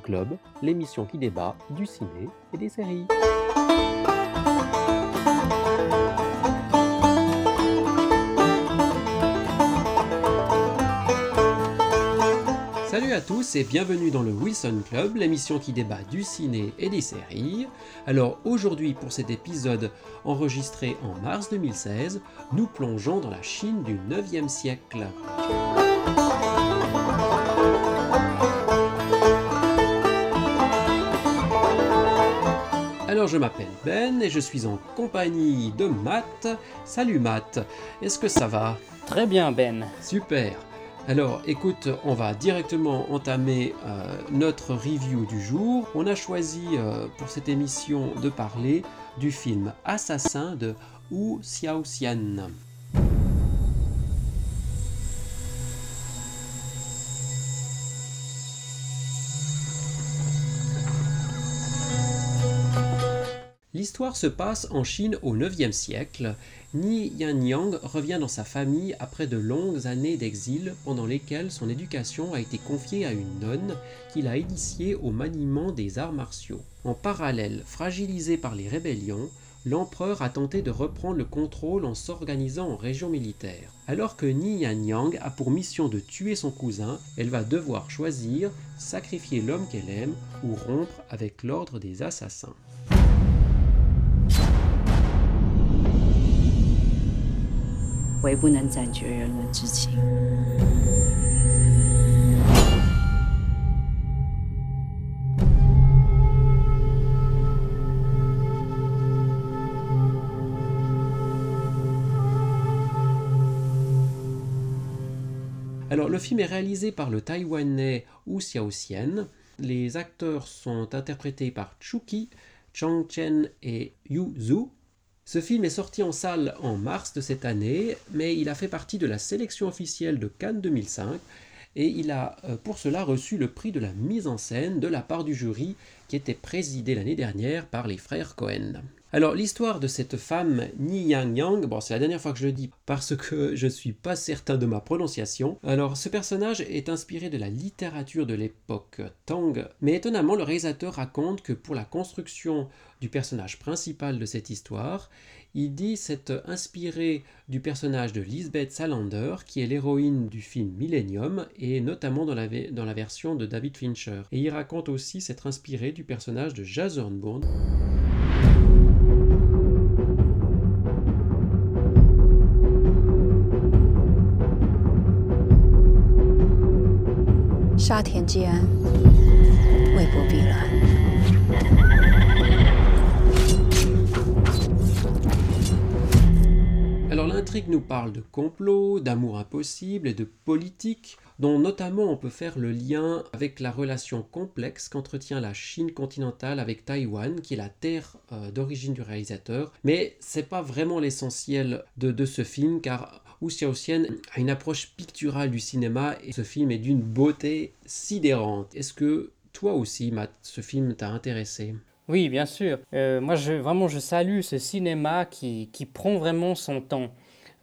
Club, l'émission qui débat du ciné et des séries. Salut à tous et bienvenue dans le Wilson Club, l'émission qui débat du ciné et des séries. Alors aujourd'hui pour cet épisode enregistré en mars 2016, nous plongeons dans la Chine du 9e siècle. Alors je m'appelle Ben et je suis en compagnie de Matt. Salut Matt, est-ce que ça va? Très bien Ben. Super. Alors écoute, on va directement entamer euh, notre review du jour. On a choisi euh, pour cette émission de parler du film Assassin de Wu Xiaoxian. L'histoire se passe en Chine au IXe siècle. Ni Yang revient dans sa famille après de longues années d'exil pendant lesquelles son éducation a été confiée à une nonne qui l'a initiée au maniement des arts martiaux. En parallèle, fragilisé par les rébellions, l'empereur a tenté de reprendre le contrôle en s'organisant en région militaire. Alors que Ni Yang a pour mission de tuer son cousin, elle va devoir choisir sacrifier l'homme qu'elle aime ou rompre avec l'ordre des assassins. Alors le film est réalisé par le taïwanais Wu Xiaoxian. Les acteurs sont interprétés par Chuki, Chang Chen et Yu Zhu. Ce film est sorti en salle en mars de cette année, mais il a fait partie de la sélection officielle de Cannes 2005 et il a euh, pour cela reçu le prix de la mise en scène de la part du jury qui était présidé l'année dernière par les frères Cohen. Alors l'histoire de cette femme Ni Yang Yang, bon c'est la dernière fois que je le dis parce que je ne suis pas certain de ma prononciation. Alors ce personnage est inspiré de la littérature de l'époque Tang, mais étonnamment le réalisateur raconte que pour la construction du personnage principal de cette histoire, il dit s'être inspiré du personnage de Lisbeth Salander, qui est l'héroïne du film Millennium, et notamment dans la, dans la version de David Fincher. Et il raconte aussi s'être inspiré du personnage de Jason Bourne. Alors l'intrigue nous parle de complot, d'amour impossible et de politique, dont notamment on peut faire le lien avec la relation complexe qu'entretient la Chine continentale avec Taïwan, qui est la terre euh, d'origine du réalisateur. Mais c'est pas vraiment l'essentiel de, de, ce film, car Xiaoxian a une approche picturale du cinéma et ce film est d'une beauté sidérante. Est-ce que toi aussi, ce film t'a intéressé? Oui, bien sûr. Euh, moi, vraiment, je salue ce cinéma qui, qui prend vraiment son temps.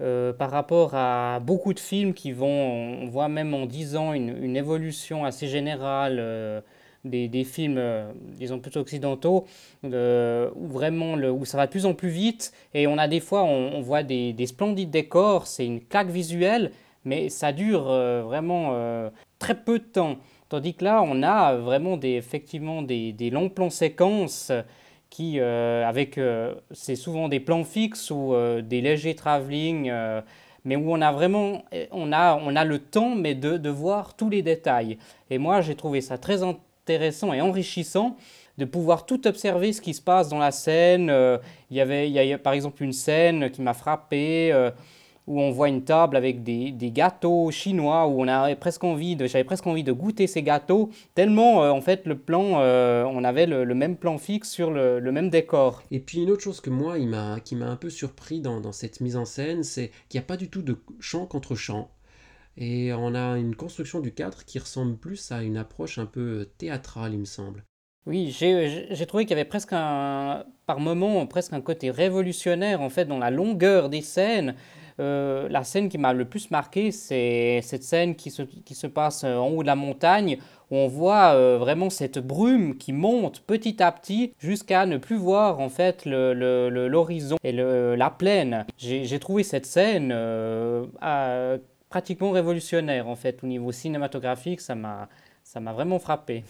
Euh, par rapport à beaucoup de films qui vont, on voit même en 10 ans une, une évolution assez générale euh, des, films, euh, disons plutôt occidentaux, euh, où vraiment le, où ça va de plus en plus vite et on a des fois, on, voit des, splendides décors, c'est une claque visuelle, mais ça dure euh, vraiment très peu de temps. Tandis que là, on a vraiment des, effectivement des, longs plans séquences qui, avec, c'est souvent des plans fixes ou des légers travelling mais où on a vraiment on a, on a le temps mais de, de voir tous les détails. Et moi, j'ai trouvé ça très intéressant et enrichissant de pouvoir tout observer ce qui se passe dans la scène. Euh, il, y avait, il y a par exemple une scène qui m'a frappé euh, où on voit une table avec des, gâteaux chinois où on a presque envie de, j'avais presque envie de goûter ces gâteaux tellement euh, en fait le plan, on avait le, même plan fixe sur le, même décor. Et puis une autre chose que moi, qui m'a un peu surpris dans, dans cette mise en scène, c'est qu'il n'y a pas du tout de chant contre chant. Et on a une construction du cadre qui ressemble plus à une approche un peu théâtrale, il me semble. Oui, j'ai trouvé qu'il y avait presque un, par moments, presque un côté révolutionnaire en fait dans la longueur des scènes. la scène qui m'a le plus marqué, c'est cette scène qui se, qui se passe en haut de la montagne où on voit vraiment cette brume qui monte petit à petit jusqu'à ne plus voir en fait l'horizon et la plaine. J'ai trouvé cette scène pratiquement révolutionnaire en fait au niveau cinématographique, ça m'a ça m'a vraiment frappé.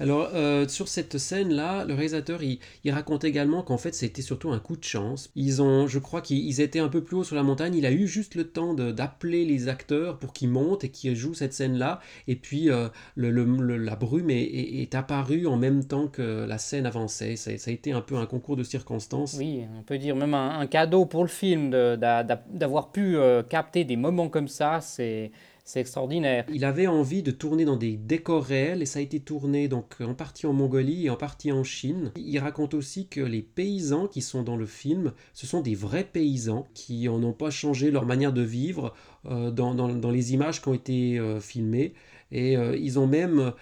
Alors, euh, sur cette scène-là, le réalisateur, il, raconte également qu'en fait, c'était surtout un coup de chance. Ils ont, je crois qu'ils étaient un peu plus haut sur la montagne. Il a eu juste le temps d'appeler les acteurs pour qu'ils montent et qu'ils jouent cette scène-là. Et puis, euh, la brume est, apparue en même temps que la scène avançait. Ça, a été un peu un concours de circonstances. Oui, on peut dire même un, cadeau pour le film d'avoir pu euh, capter des moments comme ça. C'est c'est extraordinaire. Il avait envie de tourner dans des décors réels et ça a été tourné donc en partie en Mongolie et en partie en Chine. Il raconte aussi que les paysans qui sont dans le film, ce sont des vrais paysans qui n'ont pas changé leur manière de vivre euh, dans, les images qui ont été euh, filmées et euh, ils ont même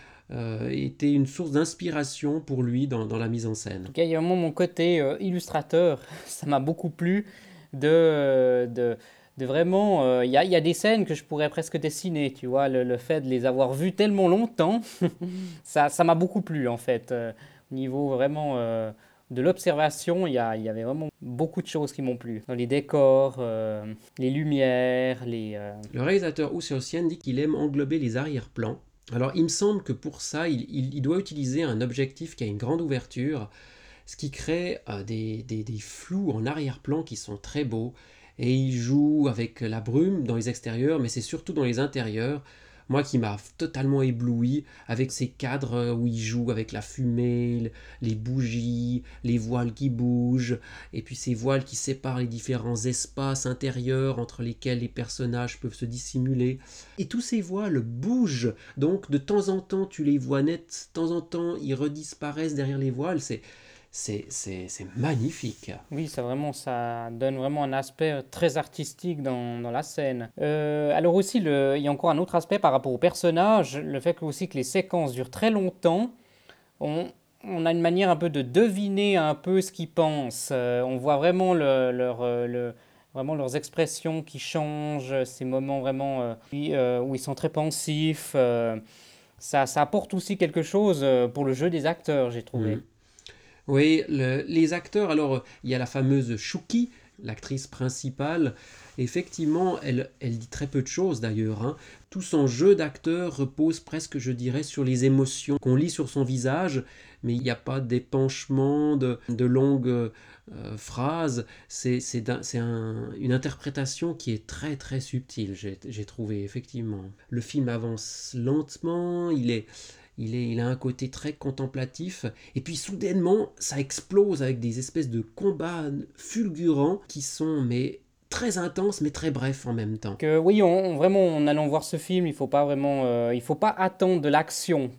été une source d'inspiration pour lui dans, la mise en scène. il y a vraiment mon côté illustrateur, ça m'a beaucoup plu de, de de vraiment... Euh, il y, a, des scènes que je pourrais presque dessiner, tu vois, le, fait de les avoir vues tellement longtemps, ça m'a beaucoup plu en fait. Euh, au niveau vraiment euh, de l'observation, il y, avait vraiment beaucoup de choses qui m'ont plu. Dans les décors, les lumières, les... Le réalisateur Oussiosian dit qu'il aime englober les arrière-plans. Alors il me semble que pour ça, il, doit utiliser un objectif qui a une grande ouverture, ce qui crée des, des flous en arrière-plan qui sont très beaux et il joue avec la brume dans les extérieurs, mais c'est surtout dans les intérieurs. Moi qui m'a totalement ébloui avec ces cadres où il joue avec la fumée, les bougies, les voiles qui bougent, et puis ces voiles qui séparent les différents espaces intérieurs entre lesquels les personnages peuvent se dissimuler. Et tous ces voiles bougent, donc de temps en temps tu les vois net, de temps en temps ils redisparaissent derrière les voiles. C'est magnifique. Oui, ça, vraiment, ça donne vraiment un aspect très artistique dans, dans la scène. Euh, alors aussi, le, il y a encore un autre aspect par rapport au personnage, le fait que, aussi que les séquences durent très longtemps. On, on a une manière un peu de deviner un peu ce qu'ils pensent. Euh, on voit vraiment, le, leur, euh, le, vraiment leurs expressions qui changent, ces moments vraiment où ils sont très pensifs. Ça, ça, apporte aussi quelque chose pour le jeu des acteurs, j'ai trouvé. Mm. Oui, les acteurs, alors il y a la fameuse Shuki, l'actrice principale. Effectivement, elle, elle dit très peu de choses d'ailleurs. Hein. Tout son jeu d'acteur repose presque, je dirais, sur les émotions qu'on lit sur son visage, mais il n'y a pas d'épanchement, de, longues euh, phrases. C'est une interprétation qui est très très subtile, j'ai trouvé, effectivement. Le film avance lentement, il est il, a un côté très contemplatif, et puis soudainement, ça explose avec des espèces de combats fulgurants qui sont mais très intenses mais très brefs en même temps. Que, oui, on, vraiment en allant voir ce film, il faut pas vraiment, euh, il faut pas attendre de l'action.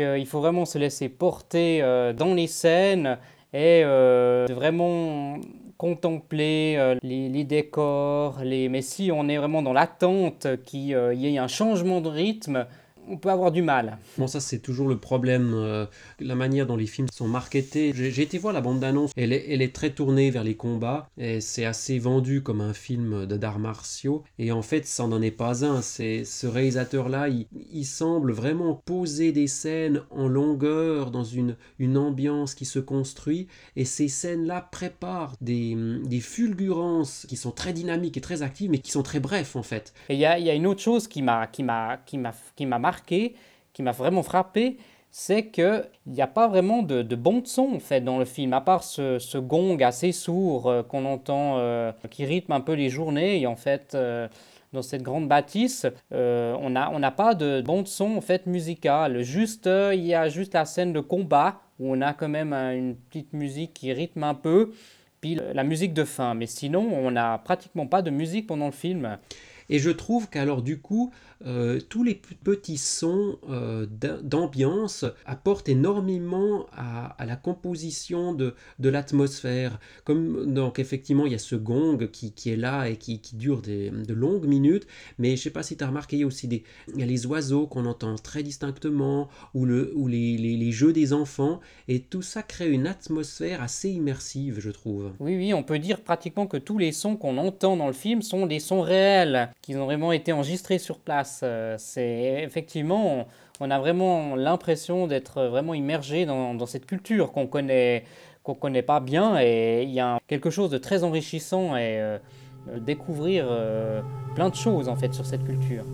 Il faut vraiment se laisser porter euh, dans les scènes et euh, vraiment contempler les, les, décors. Les... Mais si on est vraiment dans l'attente qu'il y ait un changement de rythme, on peut avoir du mal. Bon, ça c'est toujours le problème, euh, la manière dont les films sont marketés. J'ai été voir la bande-annonce, elle est, elle est très tournée vers les combats, et c'est assez vendu comme un film d'arts martiaux, et en fait ça n'en est pas un. C'est ce réalisateur-là, il, semble vraiment poser des scènes en longueur, dans une, une ambiance qui se construit, et ces scènes-là préparent des, des fulgurances qui sont très dynamiques et très actives, mais qui sont très brefs en fait. Et il y a, y a, une autre chose qui m'a marqué, qui m'a vraiment frappé, c'est qu'il n'y a pas vraiment de, de bon son en fait dans le film, à part ce, gong assez sourd euh, qu'on entend, euh, qui rythme un peu les journées. Et en fait, euh, dans cette grande bâtisse, on n'a on pas de bon son en fait musical. Juste, il y a juste la scène de combat où on a quand même une petite musique qui rythme un peu, puis la musique de fin. Mais sinon, on n'a pratiquement pas de musique pendant le film. Et je trouve qu'alors du coup, euh, tous les petits sons euh, d'ambiance apportent énormément à, la composition de, l'atmosphère. Comme donc effectivement, il y a ce gong qui, est là et qui, dure de longues minutes, mais je ne sais pas si tu as remarqué, il y a aussi il y a les oiseaux qu'on entend très distinctement, ou, le, ou les, les, les, jeux des enfants, et tout ça crée une atmosphère assez immersive, je trouve. Oui, oui, on peut dire pratiquement que tous les sons qu'on entend dans le film sont des sons réels, qui ont vraiment été enregistrés sur place. Euh, c'est effectivement, on, a vraiment l'impression d'être vraiment immergé dans, cette culture qu'on connaît, qu'on connaît pas bien, et il y a quelque chose de très enrichissant et euh, découvrir euh, plein de choses en fait sur cette culture.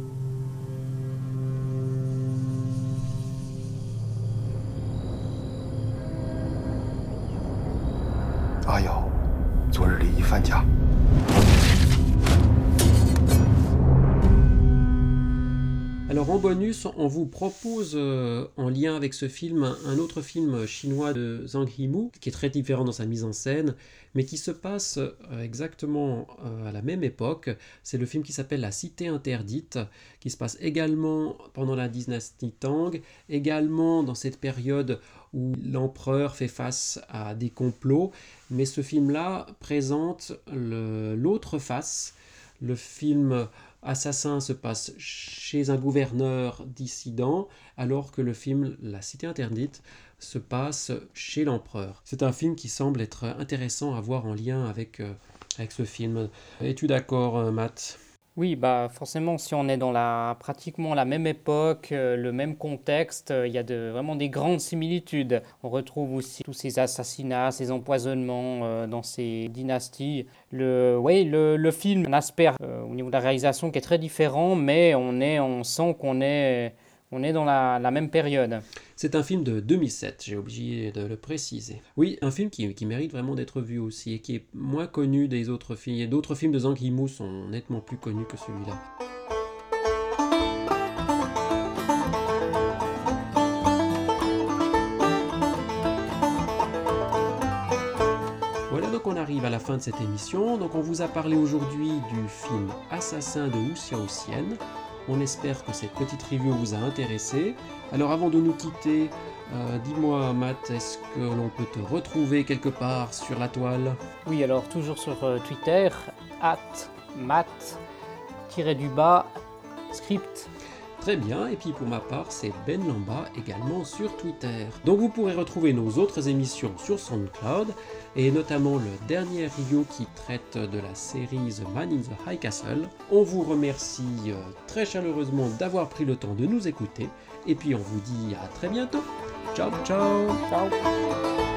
En bonus, on vous propose euh, en lien avec ce film un autre film chinois de Zhang Yimou qui est très différent dans sa mise en scène, mais qui se passe euh, exactement euh, à la même époque. C'est le film qui s'appelle La Cité interdite, qui se passe également pendant la dynastie Tang, également dans cette période où l'empereur fait face à des complots, mais ce film-là présente l'autre face. Le film Assassin se passe chez un gouverneur dissident, alors que le film La Cité interdite se passe chez l'empereur. C'est un film qui semble être intéressant à voir en lien avec, euh, avec ce film. Es-tu d'accord, euh, Matt? Oui, bah forcément, si on est dans la, pratiquement la même époque, euh, le même contexte, euh, il y a de, vraiment des grandes similitudes. On retrouve aussi tous ces assassinats, ces empoisonnements euh, dans ces dynasties. Le, oui, le, le film, un aspect au niveau de la réalisation qui est très différent, mais on, est, on sent qu'on est on est dans la, même période. C'est un film de 2007, j'ai oublié de le préciser. Oui, un film qui, mérite vraiment d'être vu aussi et qui est moins connu des autres films. D'autres films de Zhang Yimou sont nettement plus connus que celui-là. Voilà donc on arrive à la fin de cette émission. Donc on vous a parlé aujourd'hui du film Assassin de Wu Xiaoxian on espère que cette petite review vous a intéressé. Alors avant de nous quitter, euh, dis-moi Matt, est-ce que l'on peut te retrouver quelque part sur la toile? Oui, alors toujours sur euh, Twitter, at matt-du-bas script. Très bien, et puis pour ma part, c'est Ben Lamba également sur Twitter. Donc vous pourrez retrouver nos autres émissions sur SoundCloud, et notamment le dernier review qui traite de la série The Man in the High Castle. On vous remercie euh, très chaleureusement d'avoir pris le temps de nous écouter, et puis on vous dit à très bientôt. Ciao ciao Ciao